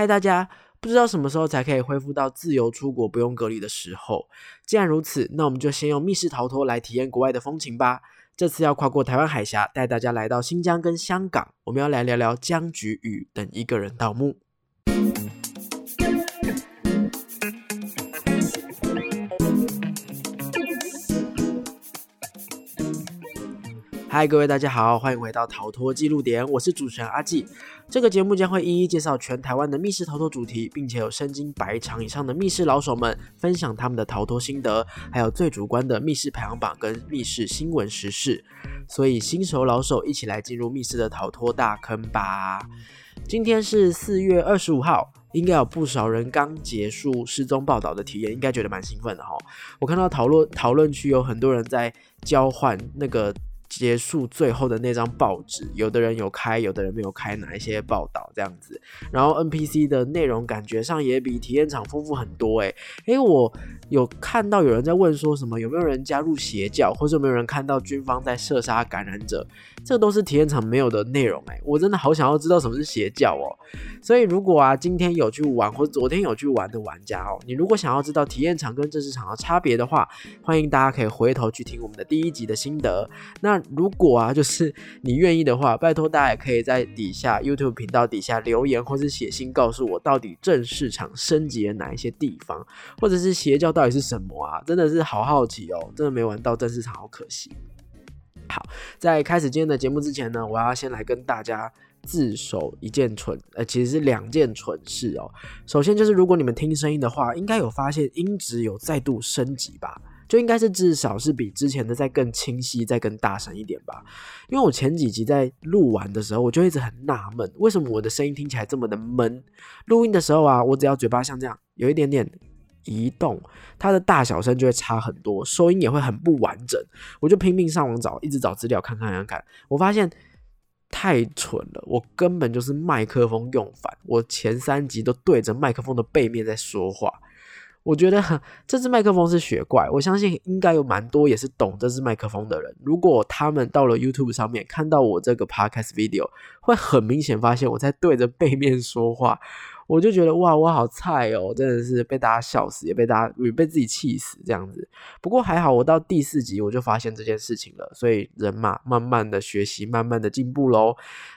嗨，大家！不知道什么时候才可以恢复到自由出国、不用隔离的时候。既然如此，那我们就先用密室逃脱来体验国外的风情吧。这次要跨过台湾海峡，带大家来到新疆跟香港，我们要来聊聊僵局与等一个人盗墓。嗨，各位大家好，欢迎回到逃脱记录点，我是主持人阿纪。这个节目将会一一介绍全台湾的密室逃脱主题，并且有身经百场以上的密室老手们分享他们的逃脱心得，还有最主观的密室排行榜跟密室新闻时事。所以新手老手一起来进入密室的逃脱大坑吧！今天是四月二十五号，应该有不少人刚结束失踪报道的体验，应该觉得蛮兴奋的哈。我看到讨论讨论区有很多人在交换那个。结束最后的那张报纸，有的人有开，有的人没有开，哪一些报道这样子。然后 NPC 的内容感觉上也比体验场丰富很多诶。诶，我有看到有人在问说什么有没有人加入邪教，或者有没有人看到军方在射杀感染者，这都是体验场没有的内容哎，我真的好想要知道什么是邪教哦。所以如果啊今天有去玩或者昨天有去玩的玩家哦，你如果想要知道体验场跟正式场的差别的话，欢迎大家可以回头去听我们的第一集的心得。那如果啊，就是你愿意的话，拜托大家也可以在底下 YouTube 频道底下留言，或是写信告诉我，到底正式场升级了哪一些地方，或者是邪教到到底是什么啊？真的是好好奇哦，真的没玩到正市场，好可惜。好，在开始今天的节目之前呢，我要先来跟大家自首一件蠢，呃，其实是两件蠢事哦。首先就是，如果你们听声音的话，应该有发现音质有再度升级吧？就应该是至少是比之前的再更清晰、再更大声一点吧。因为我前几集在录完的时候，我就一直很纳闷，为什么我的声音听起来这么的闷？录音的时候啊，我只要嘴巴像这样有一点点移动，它的大小声就会差很多，收音也会很不完整。我就拼命上网找，一直找资料看看看看，我发现太蠢了，我根本就是麦克风用反，我前三集都对着麦克风的背面在说话。我觉得这支麦克风是雪怪，我相信应该有蛮多也是懂这支麦克风的人。如果他们到了 YouTube 上面看到我这个 Podcast video，会很明显发现我在对着背面说话。我就觉得哇，我好菜哦，真的是被大家笑死，也被大家也被自己气死这样子。不过还好，我到第四集我就发现这件事情了，所以人嘛，慢慢的学习，慢慢的进步喽。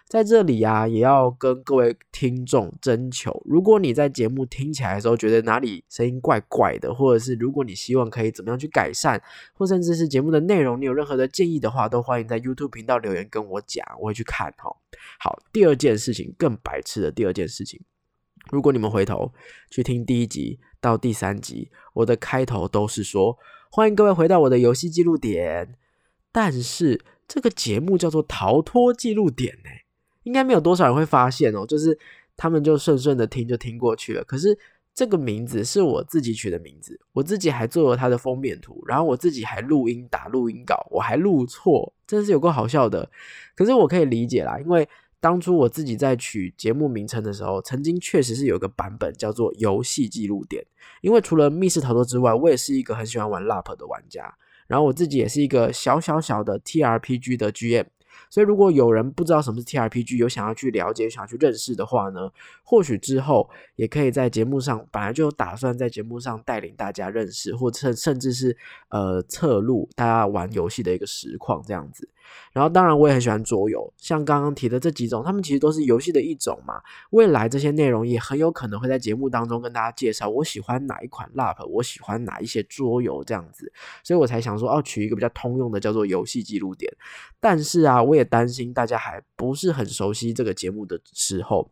在这里啊，也要跟各位听众征求，如果你在节目听起来的时候觉得哪里声音怪怪的，或者是如果你希望可以怎么样去改善，或甚至是节目的内容，你有任何的建议的话，都欢迎在 YouTube 频道留言跟我讲，我会去看哈。好，第二件事情更白痴的第二件事情。如果你们回头去听第一集到第三集，我的开头都是说欢迎各位回到我的游戏记录点，但是这个节目叫做逃脱记录点呢，应该没有多少人会发现哦，就是他们就顺顺的听就听过去了。可是这个名字是我自己取的名字，我自己还做了它的封面图，然后我自己还录音打录音稿，我还录错，真是有够好笑的。可是我可以理解啦，因为。当初我自己在取节目名称的时候，曾经确实是有个版本叫做“游戏记录点”，因为除了密室逃脱之外，我也是一个很喜欢玩 LARP 的玩家，然后我自己也是一个小小小的 TRPG 的 GM。所以，如果有人不知道什么是 T R P G，有想要去了解、想要去认识的话呢，或许之后也可以在节目上，本来就打算在节目上带领大家认识，或甚甚至是呃侧录大家玩游戏的一个实况这样子。然后，当然我也很喜欢桌游，像刚刚提的这几种，他们其实都是游戏的一种嘛。未来这些内容也很有可能会在节目当中跟大家介绍，我喜欢哪一款 LARP，我喜欢哪一些桌游这样子。所以我才想说，哦，取一个比较通用的，叫做游戏记录点。但是啊，我也担心大家还不是很熟悉这个节目的时候，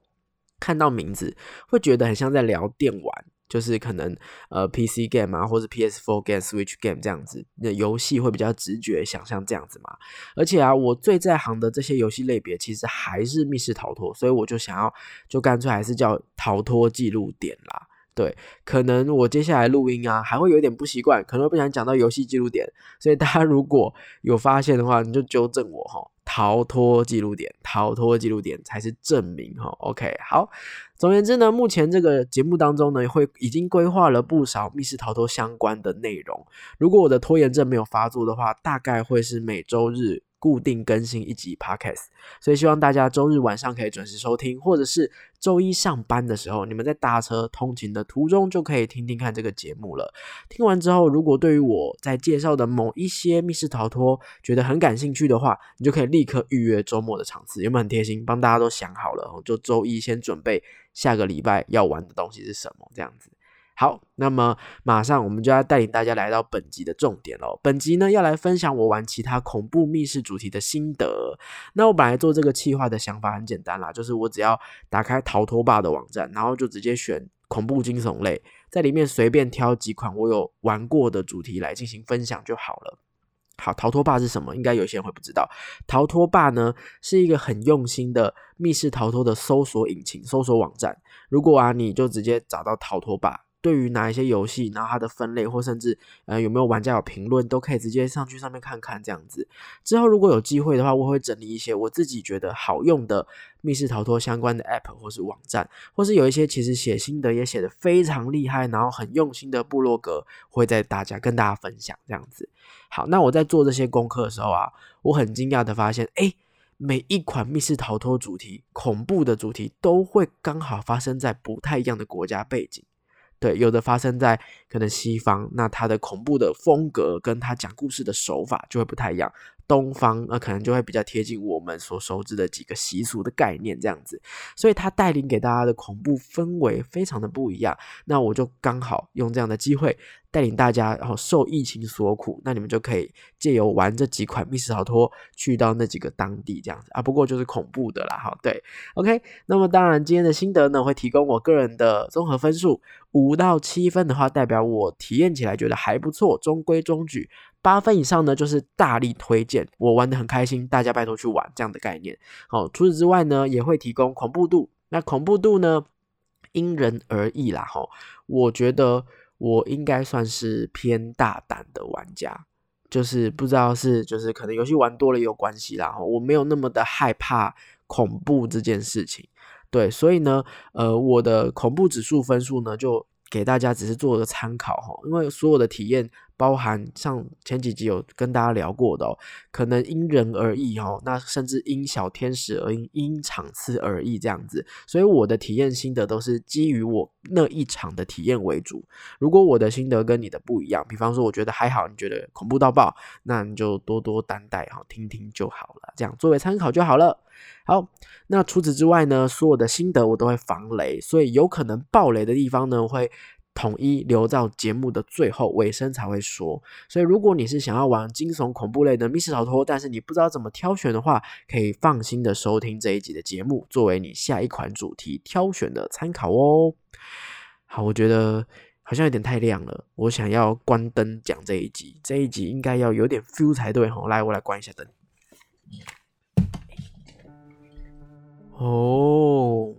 看到名字会觉得很像在聊电玩。就是可能呃 PC game 啊，或者 PS4 game、Switch game 这样子，那游戏会比较直觉想象这样子嘛。而且啊，我最在行的这些游戏类别，其实还是密室逃脱，所以我就想要就干脆还是叫逃脱记录点啦。对，可能我接下来录音啊，还会有点不习惯，可能不想讲到游戏记录点，所以大家如果有发现的话，你就纠正我哈。逃脱记录点，逃脱记录点才是证明哈。OK，好。总而言之呢，目前这个节目当中呢，会已经规划了不少密室逃脱相关的内容。如果我的拖延症没有发作的话，大概会是每周日固定更新一集 podcast，所以希望大家周日晚上可以准时收听，或者是周一上班的时候，你们在搭车通勤的途中就可以听听看这个节目了。听完之后，如果对于我在介绍的某一些密室逃脱觉得很感兴趣的话，你就可以立刻预约周末的场次，有没有很贴心？帮大家都想好了，就周一先准备下个礼拜要玩的东西是什么，这样子。好，那么马上我们就要带领大家来到本集的重点喽。本集呢要来分享我玩其他恐怖密室主题的心得。那我本来做这个企划的想法很简单啦，就是我只要打开逃脱吧的网站，然后就直接选恐怖惊悚类，在里面随便挑几款我有玩过的主题来进行分享就好了。好，逃脱吧是什么？应该有些人会不知道。逃脱吧呢是一个很用心的密室逃脱的搜索引擎、搜索网站。如果啊，你就直接找到逃脱吧。对于哪一些游戏，然后它的分类或甚至呃有没有玩家有评论，都可以直接上去上面看看这样子。之后如果有机会的话，我会整理一些我自己觉得好用的密室逃脱相关的 App 或是网站，或是有一些其实写心得也写的非常厉害，然后很用心的部落格，会在大家跟大家分享这样子。好，那我在做这些功课的时候啊，我很惊讶的发现，哎，每一款密室逃脱主题、恐怖的主题都会刚好发生在不太一样的国家背景。对，有的发生在可能西方，那他的恐怖的风格跟他讲故事的手法就会不太一样。东方那可能就会比较贴近我们所熟知的几个习俗的概念这样子，所以他带领给大家的恐怖氛围非常的不一样。那我就刚好用这样的机会带领大家，然后受疫情所苦，那你们就可以借由玩这几款密室逃脱，去到那几个当地这样子啊。不过就是恐怖的啦，哈，对，OK。那么当然今天的心得呢，会提供我个人的综合分数，五到七分的话，代表我体验起来觉得还不错，中规中矩。八分以上呢，就是大力推荐，我玩的很开心，大家拜托去玩这样的概念。好，除此之外呢，也会提供恐怖度。那恐怖度呢，因人而异啦。哈，我觉得我应该算是偏大胆的玩家，就是不知道是就是可能游戏玩多了也有关系啦。我没有那么的害怕恐怖这件事情。对，所以呢，呃，我的恐怖指数分数呢，就给大家只是做个参考哈，因为所有的体验。包含像前几集有跟大家聊过的哦，可能因人而异哦，那甚至因小天使而因因场次而异这样子，所以我的体验心得都是基于我那一场的体验为主。如果我的心得跟你的不一样，比方说我觉得还好，你觉得恐怖到爆，那你就多多担待哈，听听就好了，这样作为参考就好了。好，那除此之外呢，所有的心得我都会防雷，所以有可能爆雷的地方呢会。统一留到节目的最后尾声才会说，所以如果你是想要玩惊悚恐怖类的密室逃脱，但是你不知道怎么挑选的话，可以放心的收听这一集的节目，作为你下一款主题挑选的参考哦。好，我觉得好像有点太亮了，我想要关灯讲这一集，这一集应该要有点 feel 才对哈。来，我来关一下灯。哦，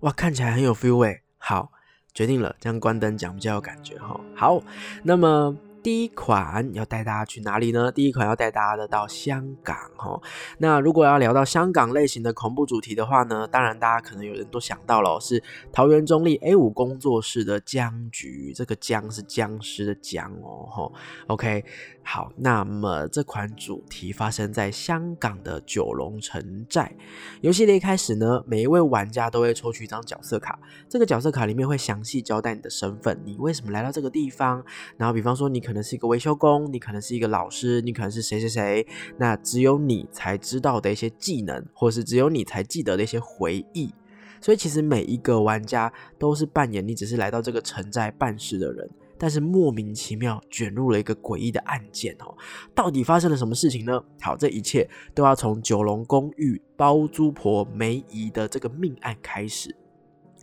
哇，看起来很有 feel 哎，好。决定了，这样关灯讲比较有感觉哈。好，那么。第一款要带大家去哪里呢？第一款要带大家的到香港哈。那如果要聊到香港类型的恐怖主题的话呢，当然大家可能有人都想到了是桃园中立 A 五工作室的僵局，这个僵是僵尸的僵哦哈。OK，好，那么这款主题发生在香港的九龙城寨。游戏的一开始呢，每一位玩家都会抽取一张角色卡，这个角色卡里面会详细交代你的身份，你为什么来到这个地方，然后比方说你可可能是一个维修工，你可能是一个老师，你可能是谁谁谁，那只有你才知道的一些技能，或是只有你才记得的一些回忆。所以其实每一个玩家都是扮演你只是来到这个城寨办事的人，但是莫名其妙卷入了一个诡异的案件哦。到底发生了什么事情呢？好，这一切都要从九龙公寓包租婆梅姨的这个命案开始。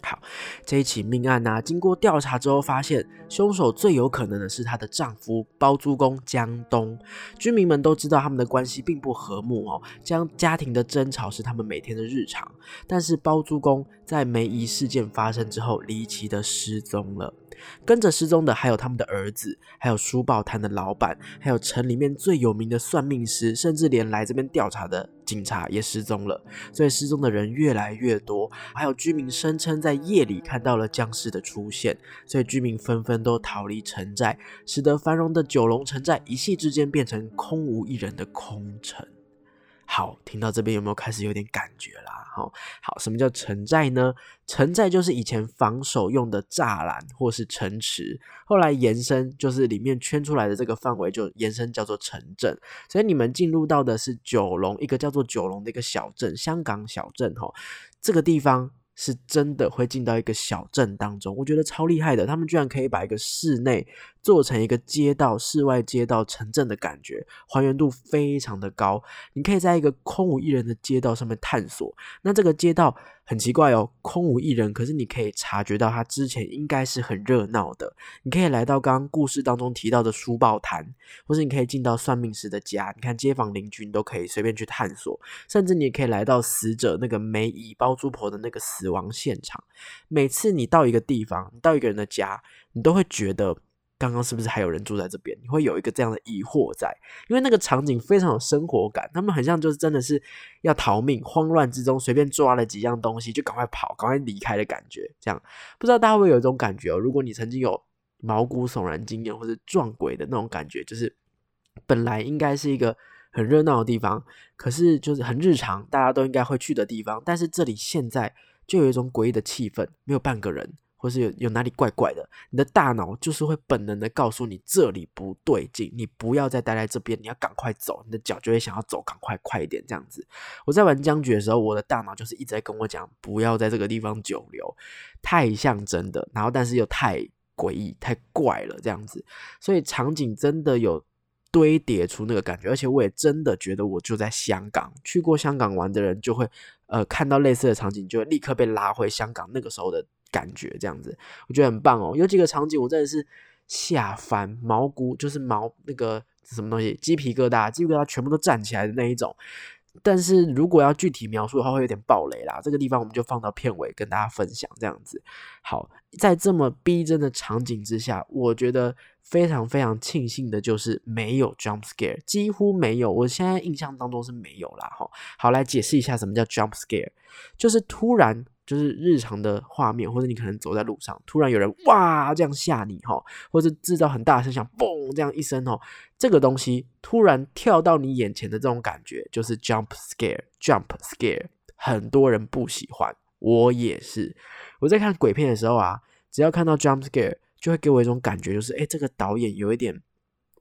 好，这一起命案呢，经过调查之后发现，凶手最有可能的是她的丈夫包租公江东。居民们都知道他们的关系并不和睦哦，将家庭的争吵是他们每天的日常。但是包租公在梅姨事件发生之后，离奇的失踪了。跟着失踪的还有他们的儿子，还有书报摊的老板，还有城里面最有名的算命师，甚至连来这边调查的警察也失踪了。所以失踪的人越来越多，还有居民声称在夜里看到了僵尸的出现，所以居民纷纷都逃离城寨，使得繁荣的九龙城寨一夕之间变成空无一人的空城。好，听到这边有没有开始有点感觉啦？好，好，什么叫城寨呢？城寨就是以前防守用的栅栏或是城池，后来延伸就是里面圈出来的这个范围就延伸叫做城镇。所以你们进入到的是九龙一个叫做九龙的一个小镇，香港小镇哈，这个地方。是真的会进到一个小镇当中，我觉得超厉害的。他们居然可以把一个室内做成一个街道、室外街道、城镇的感觉，还原度非常的高。你可以在一个空无一人的街道上面探索，那这个街道。很奇怪哦，空无一人，可是你可以察觉到它之前应该是很热闹的。你可以来到刚刚故事当中提到的书报摊，或是你可以进到算命师的家，你看街坊邻居你都可以随便去探索，甚至你也可以来到死者那个梅姨包租婆的那个死亡现场。每次你到一个地方，你到一个人的家，你都会觉得。刚刚是不是还有人住在这边？你会有一个这样的疑惑在，因为那个场景非常有生活感，他们很像就是真的是要逃命，慌乱之中随便抓了几样东西就赶快跑，赶快离开的感觉。这样不知道大家会会有一种感觉哦？如果你曾经有毛骨悚然经验或者撞鬼的那种感觉，就是本来应该是一个很热闹的地方，可是就是很日常，大家都应该会去的地方，但是这里现在就有一种诡异的气氛，没有半个人。或是有有哪里怪怪的，你的大脑就是会本能的告诉你这里不对劲，你不要再待在这边，你要赶快走，你的脚就会想要走，赶快快一点这样子。我在玩僵局的时候，我的大脑就是一直在跟我讲，不要在这个地方久留，太像真的，然后但是又太诡异、太怪了这样子，所以场景真的有堆叠出那个感觉，而且我也真的觉得我就在香港，去过香港玩的人就会呃看到类似的场景，就会立刻被拉回香港那个时候的。感觉这样子，我觉得很棒哦。有几个场景我真的是下翻，毛骨就是毛那个什么东西，鸡皮疙瘩，鸡皮疙瘩全部都站起来的那一种。但是如果要具体描述的话，会有点暴雷啦。这个地方我们就放到片尾跟大家分享这样子。好，在这么逼真的场景之下，我觉得非常非常庆幸的就是没有 jump scare，几乎没有。我现在印象当中是没有啦。哈，好，来解释一下什么叫 jump scare，就是突然。就是日常的画面，或者你可能走在路上，突然有人哇这样吓你哈，或者制造很大的声响，嘣这样一声哦，这个东西突然跳到你眼前的这种感觉，就是 jump scare，jump scare，很多人不喜欢，我也是。我在看鬼片的时候啊，只要看到 jump scare，就会给我一种感觉，就是哎，这个导演有一点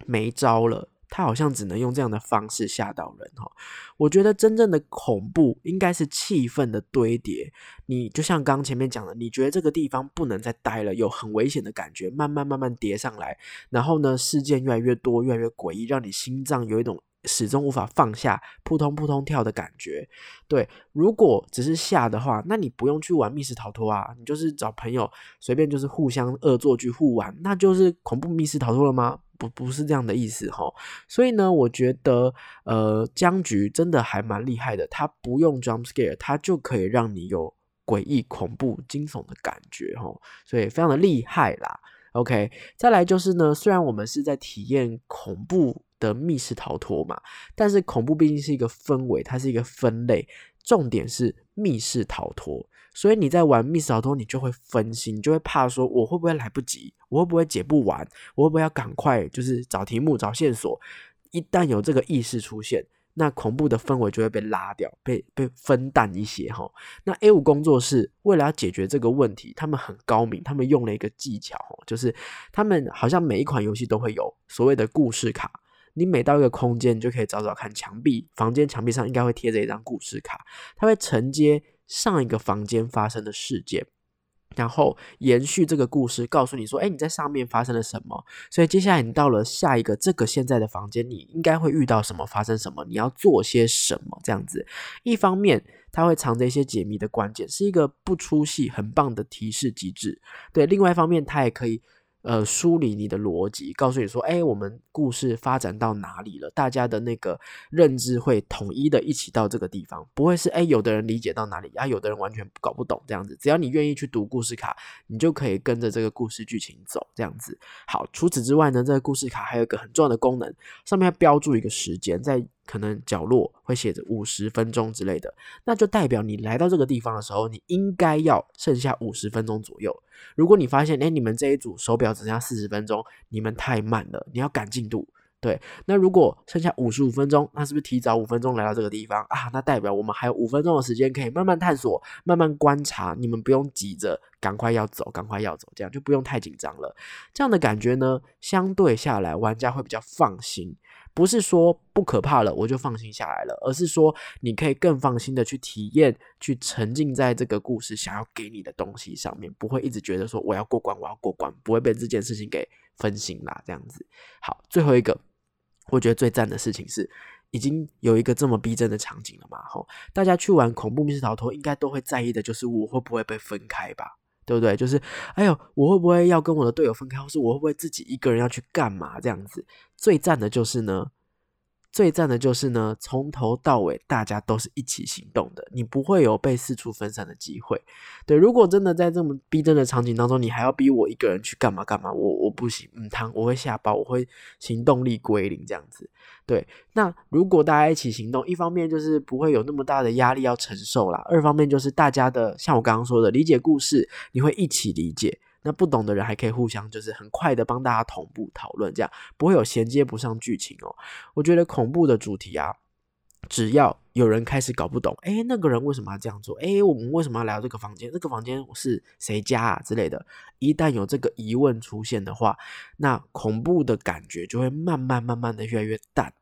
没招了。他好像只能用这样的方式吓到人哈，我觉得真正的恐怖应该是气氛的堆叠。你就像刚前面讲的，你觉得这个地方不能再待了，有很危险的感觉，慢慢慢慢叠上来，然后呢，事件越来越多，越来越诡异，让你心脏有一种始终无法放下，扑通扑通跳的感觉。对，如果只是吓的话，那你不用去玩密室逃脱啊，你就是找朋友随便就是互相恶作剧互玩，那就是恐怖密室逃脱了吗？不不是这样的意思哈，所以呢，我觉得呃，僵局真的还蛮厉害的，它不用 jump scare，它就可以让你有诡异、恐怖、惊悚的感觉哈，所以非常的厉害啦。OK，再来就是呢，虽然我们是在体验恐怖的密室逃脱嘛，但是恐怖毕竟是一个氛围，它是一个分类，重点是密室逃脱。所以你在玩密室逃脱，你就会分心，你就会怕说我会不会来不及，我会不会解不完，我会不会要赶快就是找题目、找线索。一旦有这个意识出现，那恐怖的氛围就会被拉掉，被被分淡一些哈。那 A 五工作室为了要解决这个问题，他们很高明，他们用了一个技巧，就是他们好像每一款游戏都会有所谓的故事卡。你每到一个空间，你就可以找找看墙壁，房间墙壁上应该会贴着一张故事卡，它会承接。上一个房间发生的事件，然后延续这个故事，告诉你说：“哎，你在上面发生了什么？”所以接下来你到了下一个这个现在的房间，你应该会遇到什么？发生什么？你要做些什么？这样子，一方面它会藏着一些解谜的关键，是一个不出戏很棒的提示机制。对，另外一方面它也可以。呃，梳理你的逻辑，告诉你说，哎，我们故事发展到哪里了？大家的那个认知会统一的一起到这个地方，不会是哎，有的人理解到哪里，啊，有的人完全搞不懂这样子。只要你愿意去读故事卡，你就可以跟着这个故事剧情走这样子。好，除此之外呢，这个故事卡还有一个很重要的功能，上面标注一个时间，在。可能角落会写着五十分钟之类的，那就代表你来到这个地方的时候，你应该要剩下五十分钟左右。如果你发现，哎，你们这一组手表只剩下四十分钟，你们太慢了，你要赶进度，对，那如果剩下五十五分钟，那是不是提早五分钟来到这个地方啊？那代表我们还有五分钟的时间可以慢慢探索、慢慢观察。你们不用急着赶快要走，赶快要走，这样就不用太紧张了。这样的感觉呢，相对下来玩家会比较放心。不是说不可怕了，我就放心下来了，而是说你可以更放心的去体验、去沉浸在这个故事想要给你的东西上面，不会一直觉得说我要过关，我要过关，不会被这件事情给分心啦。这样子，好，最后一个。我觉得最赞的事情是，已经有一个这么逼真的场景了嘛？吼，大家去玩恐怖密室逃脱，应该都会在意的就是我会不会被分开吧？对不对？就是，哎呦，我会不会要跟我的队友分开，或是我会不会自己一个人要去干嘛？这样子，最赞的就是呢。最赞的就是呢，从头到尾大家都是一起行动的，你不会有被四处分散的机会。对，如果真的在这么逼真的场景当中，你还要逼我一个人去干嘛干嘛，我我不行，嗯，他我会下包，我会行动力归零这样子。对，那如果大家一起行动，一方面就是不会有那么大的压力要承受啦，二方面就是大家的像我刚刚说的理解故事，你会一起理解。那不懂的人还可以互相，就是很快的帮大家同步讨论，这样不会有衔接不上剧情哦。我觉得恐怖的主题啊，只要有人开始搞不懂，哎，那个人为什么要这样做？哎，我们为什么要来到这个房间？这个房间是谁家啊之类的？一旦有这个疑问出现的话，那恐怖的感觉就会慢慢慢慢的越来越淡。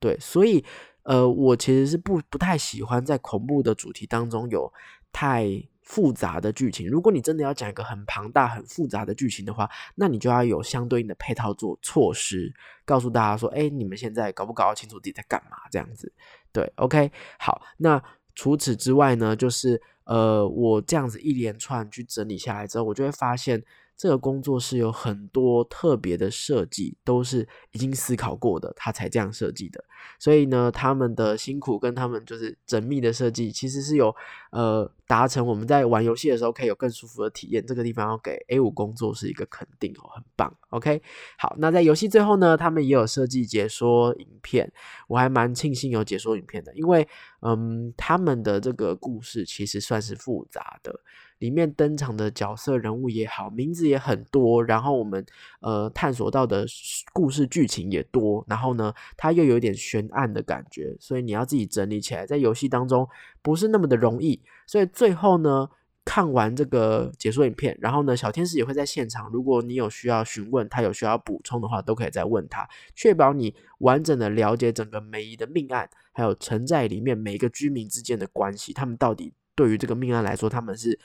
对，所以呃，我其实是不不太喜欢在恐怖的主题当中有太。复杂的剧情，如果你真的要讲一个很庞大、很复杂的剧情的话，那你就要有相对应的配套做措施，告诉大家说：“哎，你们现在搞不搞清楚自己在干嘛？”这样子，对，OK，好。那除此之外呢，就是呃，我这样子一连串去整理下来之后，我就会发现。这个工作室有很多特别的设计，都是已经思考过的，他才这样设计的。所以呢，他们的辛苦跟他们就是缜密的设计，其实是有呃达成我们在玩游戏的时候可以有更舒服的体验。这个地方要给 A 五工作是一个肯定哦，很棒。OK，好，那在游戏最后呢，他们也有设计解说影片，我还蛮庆幸有解说影片的，因为嗯，他们的这个故事其实算是复杂的。里面登场的角色人物也好，名字也很多，然后我们呃探索到的故事剧情也多，然后呢，它又有点悬案的感觉，所以你要自己整理起来，在游戏当中不是那么的容易。所以最后呢，看完这个解说影片，然后呢，小天使也会在现场，如果你有需要询问，他有需要补充的话，都可以再问他，确保你完整的了解整个梅姨的命案，还有城寨里面每一个居民之间的关系，他们到底。对于这个命案来说，他们是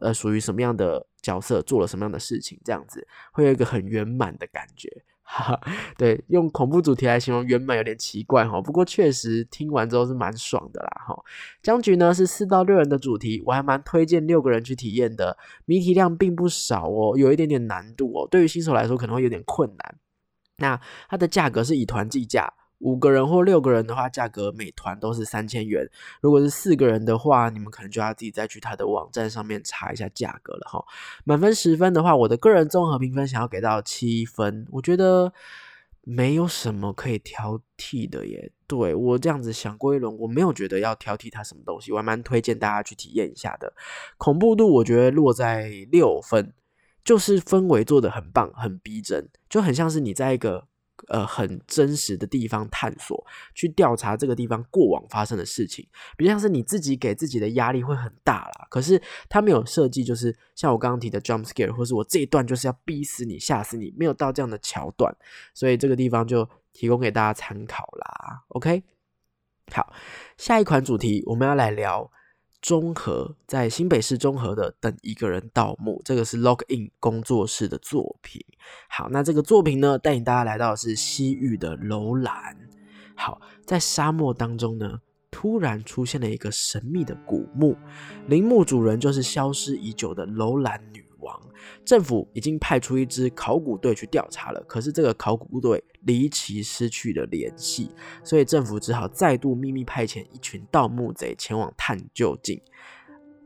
呃属于什么样的角色，做了什么样的事情，这样子会有一个很圆满的感觉。哈，对，用恐怖主题来形容圆满有点奇怪哈，不过确实听完之后是蛮爽的啦哈。僵局呢是四到六人的主题，我还蛮推荐六个人去体验的，谜题量并不少哦，有一点点难度哦，对于新手来说可能会有点困难。那它的价格是以团计价。五个人或六个人的话，价格每团都是三千元。如果是四个人的话，你们可能就要自己再去他的网站上面查一下价格了哈。满分十分的话，我的个人综合评分想要给到七分，我觉得没有什么可以挑剔的耶。对我这样子想过一轮，我没有觉得要挑剔它什么东西，我还蛮推荐大家去体验一下的。恐怖度我觉得落在六分，就是氛围做的很棒，很逼真，就很像是你在一个。呃，很真实的地方探索，去调查这个地方过往发生的事情，比较像是你自己给自己的压力会很大啦。可是他没有设计，就是像我刚刚提的 jump scare，或是我这一段就是要逼死你、吓死你，没有到这样的桥段，所以这个地方就提供给大家参考啦。OK，好，下一款主题我们要来聊。中和在新北市中和的等一个人盗墓，这个是 Log In 工作室的作品。好，那这个作品呢，带领大家来到的是西域的楼兰。好，在沙漠当中呢，突然出现了一个神秘的古墓，陵墓主人就是消失已久的楼兰女。王政府已经派出一支考古队去调查了，可是这个考古队离奇失去了联系，所以政府只好再度秘密派遣一群盗墓贼前往探究竟。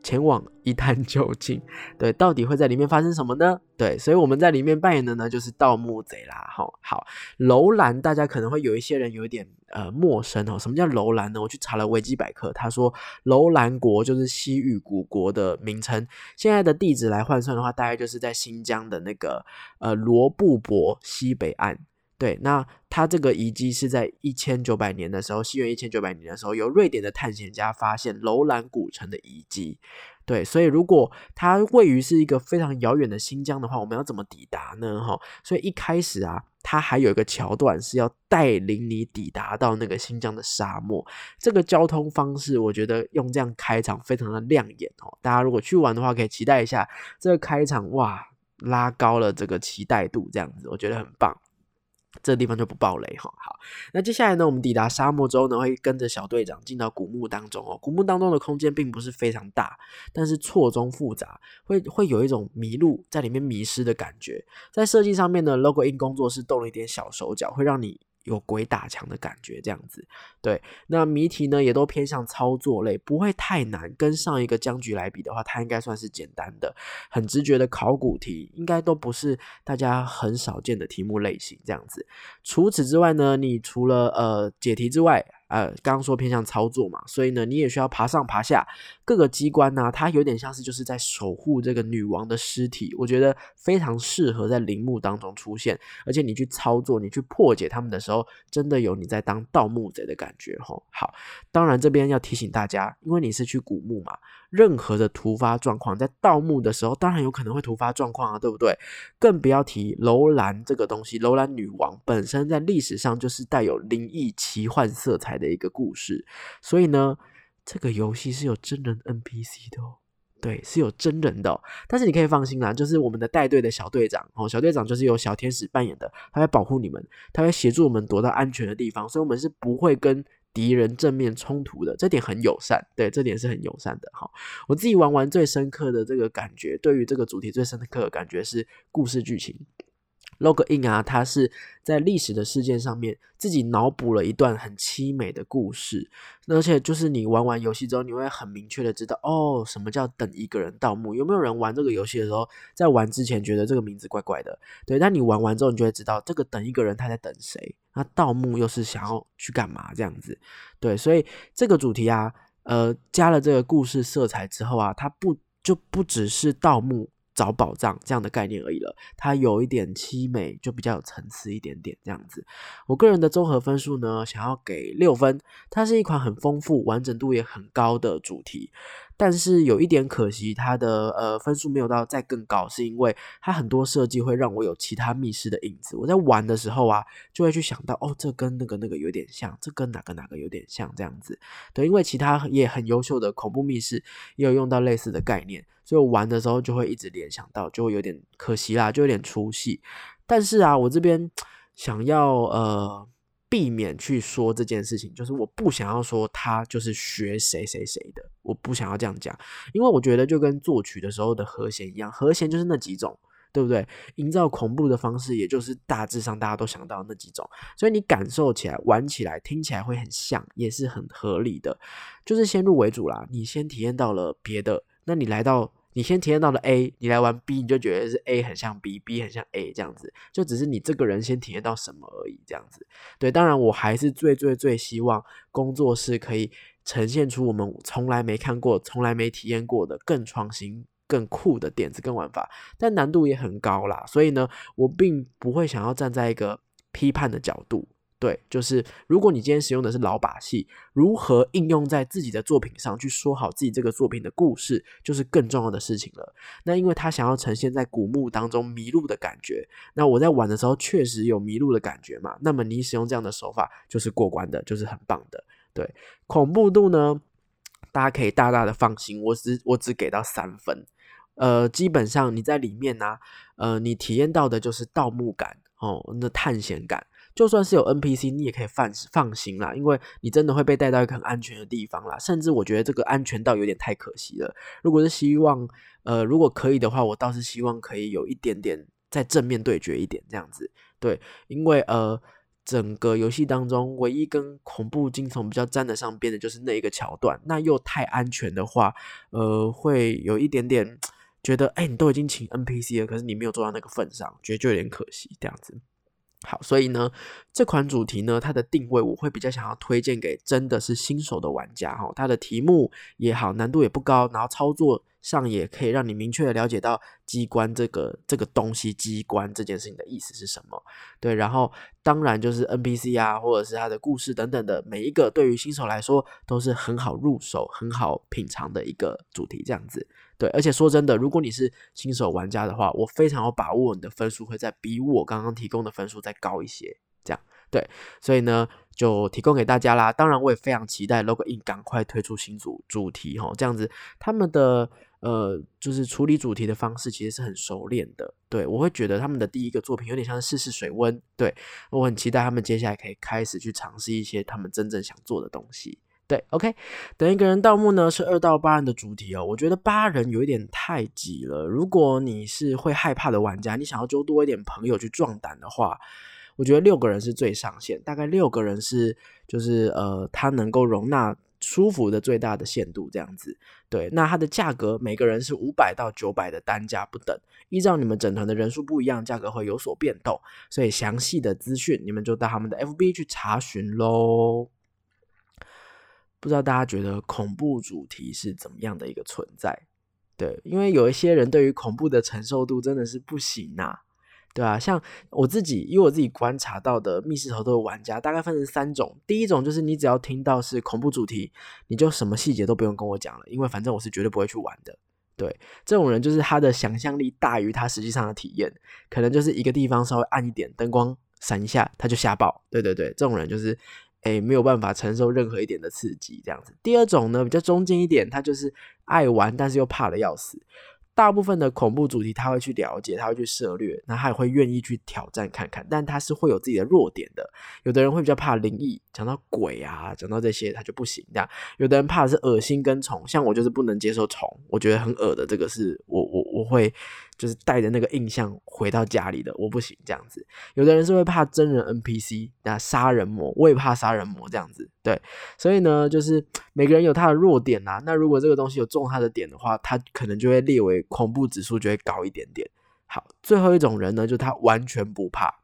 前往一探究竟，对，到底会在里面发生什么呢？对，所以我们在里面扮演的呢，就是盗墓贼啦。好，好，楼兰，大家可能会有一些人有点呃陌生哦。什么叫楼兰呢？我去查了维基百科，他说楼兰国就是西域古国的名称。现在的地址来换算的话，大概就是在新疆的那个呃罗布泊西北岸。对，那它这个遗迹是在一千九百年的时候，西元一千九百年的时候，由瑞典的探险家发现楼兰古城的遗迹。对，所以如果它位于是一个非常遥远的新疆的话，我们要怎么抵达呢？哈，所以一开始啊，它还有一个桥段是要带领你抵达到那个新疆的沙漠。这个交通方式，我觉得用这样开场非常的亮眼哦。大家如果去玩的话，可以期待一下这个开场，哇，拉高了这个期待度，这样子我觉得很棒。这个地方就不爆雷哈。好，那接下来呢，我们抵达沙漠之后呢，会跟着小队长进到古墓当中哦。古墓当中的空间并不是非常大，但是错综复杂，会会有一种迷路在里面迷失的感觉。在设计上面呢，Logo In 工作室动了一点小手脚，会让你。有鬼打墙的感觉，这样子，对。那谜题呢，也都偏向操作类，不会太难。跟上一个僵局来比的话，它应该算是简单的，很直觉的考古题，应该都不是大家很少见的题目类型，这样子。除此之外呢，你除了呃解题之外，呃，刚刚说偏向操作嘛，所以呢，你也需要爬上爬下各个机关呢，它有点像是就是在守护这个女王的尸体，我觉得非常适合在陵墓当中出现，而且你去操作、你去破解他们的时候，真的有你在当盗墓贼的感觉吼。好，当然这边要提醒大家，因为你是去古墓嘛。任何的突发状况，在盗墓的时候，当然有可能会突发状况啊，对不对？更不要提楼兰这个东西，楼兰女王本身在历史上就是带有灵异奇幻色彩的一个故事，所以呢，这个游戏是有真人 NPC 的哦，对，是有真人的。但是你可以放心啦，就是我们的带队的小队长哦，小队长就是由小天使扮演的，他会保护你们，他会协助我们躲到安全的地方，所以我们是不会跟。敌人正面冲突的这点很友善，对，这点是很友善的。哈，我自己玩完最深刻的这个感觉，对于这个主题最深刻的感觉是故事剧情。Log In 啊，它是在历史的事件上面自己脑补了一段很凄美的故事，而且就是你玩完游戏之后，你会很明确的知道哦，什么叫等一个人盗墓？有没有人玩这个游戏的时候，在玩之前觉得这个名字怪怪的？对，但你玩完之后，你就会知道这个等一个人他在等谁？那盗墓又是想要去干嘛？这样子，对，所以这个主题啊，呃，加了这个故事色彩之后啊，它不就不只是盗墓。找宝藏这样的概念而已了，它有一点凄美，就比较有层次一点点这样子。我个人的综合分数呢，想要给六分。它是一款很丰富、完整度也很高的主题。但是有一点可惜，它的呃分数没有到再更高，是因为它很多设计会让我有其他密室的影子。我在玩的时候啊，就会去想到哦，这跟那个那个有点像，这跟哪个哪个有点像这样子。对，因为其他也很优秀的恐怖密室也有用到类似的概念，所以我玩的时候就会一直联想到，就会有点可惜啦，就有点出戏。但是啊，我这边想要呃。避免去说这件事情，就是我不想要说他就是学谁谁谁的，我不想要这样讲，因为我觉得就跟作曲的时候的和弦一样，和弦就是那几种，对不对？营造恐怖的方式，也就是大致上大家都想到那几种，所以你感受起来、玩起来、听起来会很像，也是很合理的，就是先入为主啦。你先体验到了别的，那你来到。你先体验到了 A，你来玩 B，你就觉得是 A 很像 B，B 很像 A 这样子，就只是你这个人先体验到什么而已，这样子。对，当然我还是最最最希望工作室可以呈现出我们从来没看过、从来没体验过的更创新、更酷的点子跟玩法，但难度也很高啦。所以呢，我并不会想要站在一个批判的角度。对，就是如果你今天使用的是老把戏，如何应用在自己的作品上去说好自己这个作品的故事，就是更重要的事情了。那因为他想要呈现在古墓当中迷路的感觉，那我在玩的时候确实有迷路的感觉嘛。那么你使用这样的手法就是过关的，就是很棒的。对，恐怖度呢，大家可以大大的放心，我只我只给到三分。呃，基本上你在里面呢，呃，你体验到的就是盗墓感哦，那探险感。就算是有 NPC，你也可以放放心啦，因为你真的会被带到一个很安全的地方啦。甚至我觉得这个安全到有点太可惜了。如果是希望，呃，如果可以的话，我倒是希望可以有一点点在正面对决一点这样子。对，因为呃，整个游戏当中唯一跟恐怖惊悚比较沾得上边的就是那一个桥段，那又太安全的话，呃，会有一点点觉得，哎，你都已经请 NPC 了，可是你没有做到那个份上，觉得就有点可惜这样子。好，所以呢，这款主题呢，它的定位我会比较想要推荐给真的是新手的玩家哈。它的题目也好，难度也不高，然后操作上也可以让你明确的了解到机关这个这个东西，机关这件事情的意思是什么。对，然后当然就是 NPC 啊，或者是它的故事等等的，每一个对于新手来说都是很好入手、很好品尝的一个主题，这样子。对，而且说真的，如果你是新手玩家的话，我非常有把握你的分数会在比我刚刚提供的分数再高一些。这样对，所以呢，就提供给大家啦。当然，我也非常期待 Logo In 赶快推出新主主题哈，这样子他们的呃，就是处理主题的方式其实是很熟练的。对我会觉得他们的第一个作品有点像试试水温。对我很期待他们接下来可以开始去尝试一些他们真正想做的东西。对，OK，等一个人盗墓呢是二到八人的主题哦。我觉得八人有一点太挤了。如果你是会害怕的玩家，你想要揪多一点朋友去壮胆的话，我觉得六个人是最上限。大概六个人是就是呃，它能够容纳舒服的最大的限度这样子。对，那它的价格每个人是五百到九百的单价不等，依照你们整团的人数不一样，价格会有所变动。所以详细的资讯你们就到他们的 FB 去查询喽。不知道大家觉得恐怖主题是怎么样的一个存在？对，因为有一些人对于恐怖的承受度真的是不行呐，对啊，像我自己，以我自己观察到的密室逃脱玩家，大概分成三种。第一种就是你只要听到是恐怖主题，你就什么细节都不用跟我讲了，因为反正我是绝对不会去玩的。对，这种人就是他的想象力大于他实际上的体验，可能就是一个地方稍微暗一点，灯光闪一下，他就吓爆。对对对，这种人就是。哎，没有办法承受任何一点的刺激，这样子。第二种呢，比较中间一点，他就是爱玩，但是又怕的要死。大部分的恐怖主题他会去了解，他会去涉略，那他也会愿意去挑战看看，但他是会有自己的弱点的。有的人会比较怕灵异，讲到鬼啊，讲到这些他就不行。这样，有的人怕的是恶心跟虫，像我就是不能接受虫，我觉得很恶的，这个是我我我会。就是带着那个印象回到家里的，我不行这样子。有的人是会怕真人 NPC，那杀人魔，我也怕杀人魔这样子。对，所以呢，就是每个人有他的弱点啊。那如果这个东西有中他的点的话，他可能就会列为恐怖指数就会高一点点。好，最后一种人呢，就他完全不怕。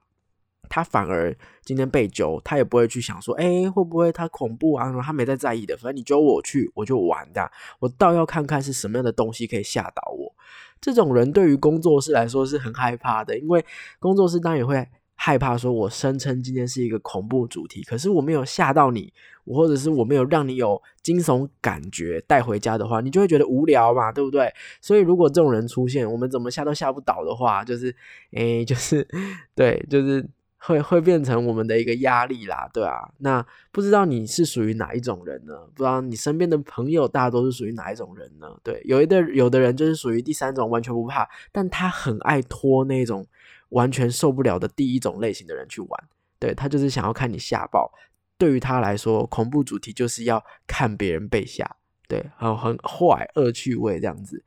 他反而今天被揪，他也不会去想说，哎，会不会他恐怖啊？他没在在意的，反正你揪我去，我就玩的。我倒要看看是什么样的东西可以吓倒我。这种人对于工作室来说是很害怕的，因为工作室当然也会害怕，说我声称今天是一个恐怖主题，可是我没有吓到你，或者是我没有让你有惊悚感觉带回家的话，你就会觉得无聊嘛，对不对？所以如果这种人出现，我们怎么吓都吓不倒的话，就是，诶，就是 对，就是。会会变成我们的一个压力啦，对啊。那不知道你是属于哪一种人呢？不知道你身边的朋友大多是属于哪一种人呢？对，有一的有的人就是属于第三种，完全不怕，但他很爱拖那种完全受不了的第一种类型的人去玩。对他就是想要看你吓爆。对于他来说，恐怖主题就是要看别人被吓，对，很很坏恶趣味这样子。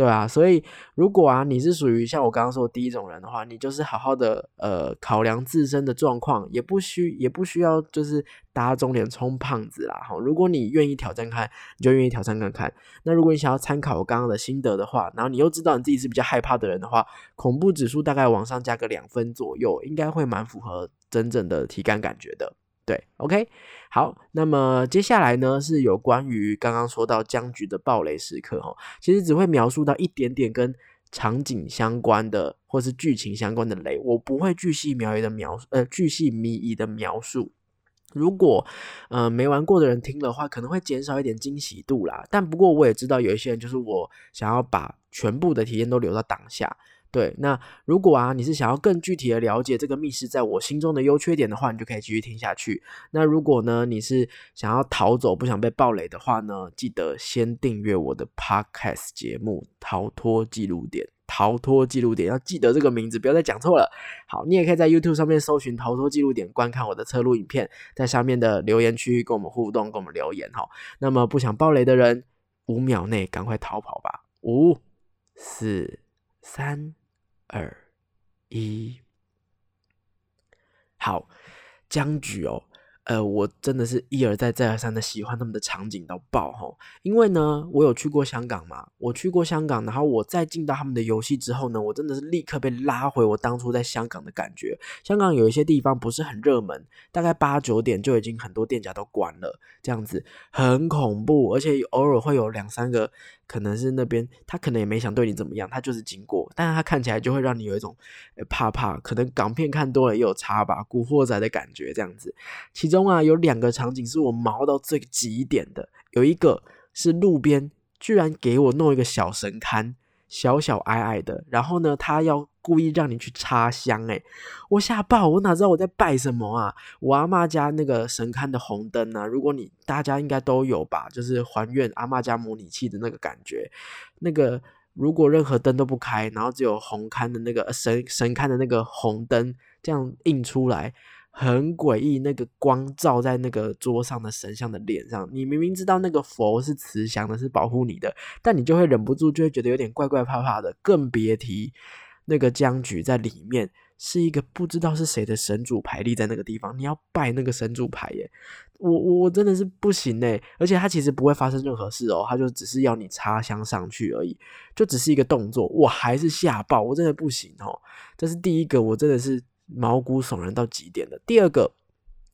对啊，所以如果啊你是属于像我刚刚说第一种人的话，你就是好好的呃考量自身的状况，也不需也不需要就是打肿脸充胖子啦。哈，如果你愿意挑战看，你就愿意挑战看看。那如果你想要参考我刚刚的心得的话，然后你又知道你自己是比较害怕的人的话，恐怖指数大概往上加个两分左右，应该会蛮符合真正的体感感觉的。对，OK，好，那么接下来呢是有关于刚刚说到僵局的暴雷时刻哈，其实只会描述到一点点跟场景相关的或是剧情相关的雷，我不会巨细描遗的描呃巨细靡遗的描述。如果呃没玩过的人听的话，可能会减少一点惊喜度啦。但不过我也知道有一些人就是我想要把全部的体验都留到当下。对，那如果啊，你是想要更具体的了解这个密室在我心中的优缺点的话，你就可以继续听下去。那如果呢，你是想要逃走不想被暴雷的话呢，记得先订阅我的 Podcast 节目《逃脱记录点》。逃脱记录点要记得这个名字，不要再讲错了。好，你也可以在 YouTube 上面搜寻“逃脱记录点”，观看我的侧录影片，在下面的留言区跟我们互动，跟我们留言哈。那么不想暴雷的人，五秒内赶快逃跑吧！五、四、三。二一，好，僵局哦呃，我真的是一而再再而三的喜欢他们的场景到爆哈，因为呢，我有去过香港嘛，我去过香港，然后我再进到他们的游戏之后呢，我真的是立刻被拉回我当初在香港的感觉。香港有一些地方不是很热门，大概八九点就已经很多店家都关了，这样子很恐怖，而且偶尔会有两三个。可能是那边他可能也没想对你怎么样，他就是经过，但是他看起来就会让你有一种怕怕。可能港片看多了也有差吧，古惑仔的感觉这样子。其中啊有两个场景是我毛到最极点的，有一个是路边居然给我弄一个小神龛。小小矮矮的，然后呢，他要故意让你去插香，诶，我吓爆，我哪知道我在拜什么啊？我阿妈家那个神龛的红灯呢？如果你大家应该都有吧，就是还愿阿妈家模拟器的那个感觉，那个如果任何灯都不开，然后只有红龛的那个神神龛的那个红灯这样映出来。很诡异，那个光照在那个桌上的神像的脸上，你明明知道那个佛是慈祥的，是保护你的，但你就会忍不住，就会觉得有点怪怪怕怕的。更别提那个僵局在里面是一个不知道是谁的神主牌立在那个地方，你要拜那个神主牌耶！我我真的是不行哎，而且他其实不会发生任何事哦，他就只是要你插香上去而已，就只是一个动作，我还是吓爆，我真的不行哦。这是第一个，我真的是。毛骨悚然到极点的。第二个，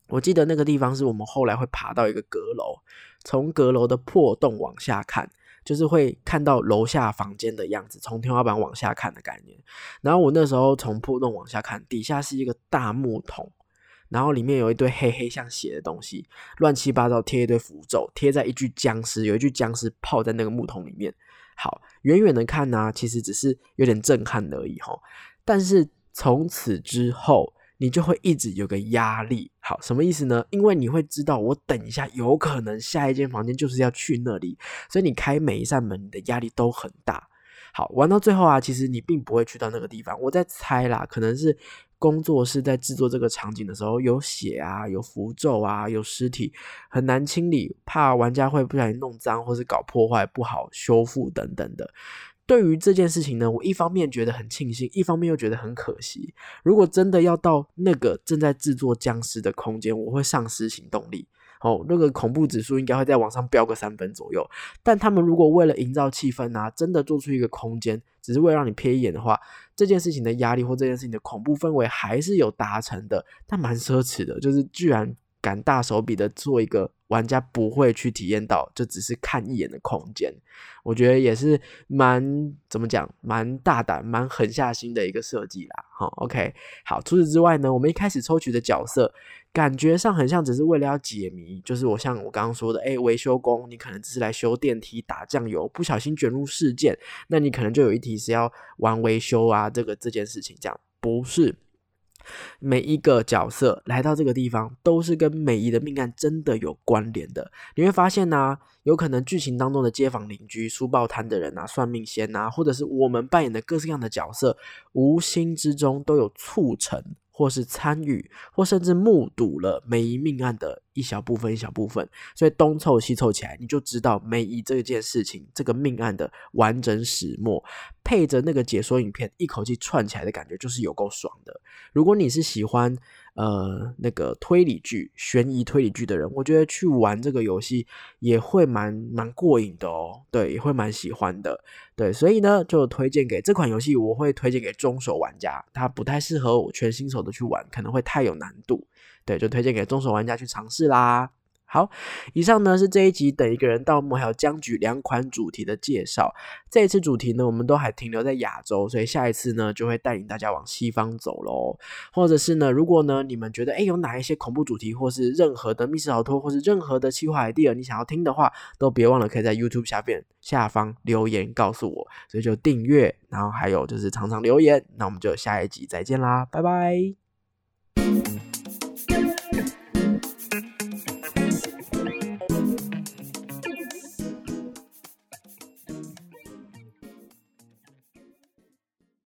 我记得那个地方是我们后来会爬到一个阁楼，从阁楼的破洞往下看，就是会看到楼下房间的样子，从天花板往下看的概念。然后我那时候从破洞往下看，底下是一个大木桶，然后里面有一堆黑黑像血的东西，乱七八糟贴一堆符咒，贴在一具僵尸，有一具僵尸泡在那个木桶里面。好，远远的看呢，其实只是有点震撼而已哈，但是。从此之后，你就会一直有个压力。好，什么意思呢？因为你会知道，我等一下有可能下一间房间就是要去那里，所以你开每一扇门，你的压力都很大。好，玩到最后啊，其实你并不会去到那个地方。我在猜啦，可能是工作室在制作这个场景的时候有血啊，有符咒啊，有尸体，很难清理，怕玩家会不小心弄脏或是搞破坏，不好修复等等的。对于这件事情呢，我一方面觉得很庆幸，一方面又觉得很可惜。如果真的要到那个正在制作僵尸的空间，我会丧失行动力。哦，那个恐怖指数应该会在往上飙个三分左右。但他们如果为了营造气氛啊，真的做出一个空间，只是为了让你瞥一眼的话，这件事情的压力或这件事情的恐怖氛围还是有达成的，但蛮奢侈的，就是居然敢大手笔的做一个。玩家不会去体验到，就只是看一眼的空间，我觉得也是蛮怎么讲，蛮大胆、蛮狠下心的一个设计啦。好，OK，好。除此之外呢，我们一开始抽取的角色，感觉上很像只是为了要解谜，就是我像我刚刚说的，哎，维修工，你可能只是来修电梯、打酱油，不小心卷入事件，那你可能就有一题是要玩维修啊，这个这件事情这样，不是。每一个角色来到这个地方，都是跟美姨的命案真的有关联的。你会发现呢，有可能剧情当中的街坊邻居、书报摊的人啊、算命仙啊，或者是我们扮演的各式各样的角色，无心之中都有促成。或是参与，或甚至目睹了梅姨命案的一小部分、一小部分，所以东凑西凑起来，你就知道梅姨这件事情、这个命案的完整始末，配着那个解说影片，一口气串起来的感觉，就是有够爽的。如果你是喜欢，呃，那个推理剧、悬疑推理剧的人，我觉得去玩这个游戏也会蛮蛮过瘾的哦。对，也会蛮喜欢的。对，所以呢，就推荐给这款游戏，我会推荐给中手玩家，它不太适合我全新手的去玩，可能会太有难度。对，就推荐给中手玩家去尝试啦。好，以上呢是这一集等一个人盗墓还有僵局两款主题的介绍。这一次主题呢，我们都还停留在亚洲，所以下一次呢就会带领大家往西方走喽。或者是呢，如果呢你们觉得哎有哪一些恐怖主题，或是任何的密室逃脱，或是任何的企划 idea 你想要听的话，都别忘了可以在 YouTube 下边下方留言告诉我。所以就订阅，然后还有就是常常留言。那我们就下一集再见啦，拜拜。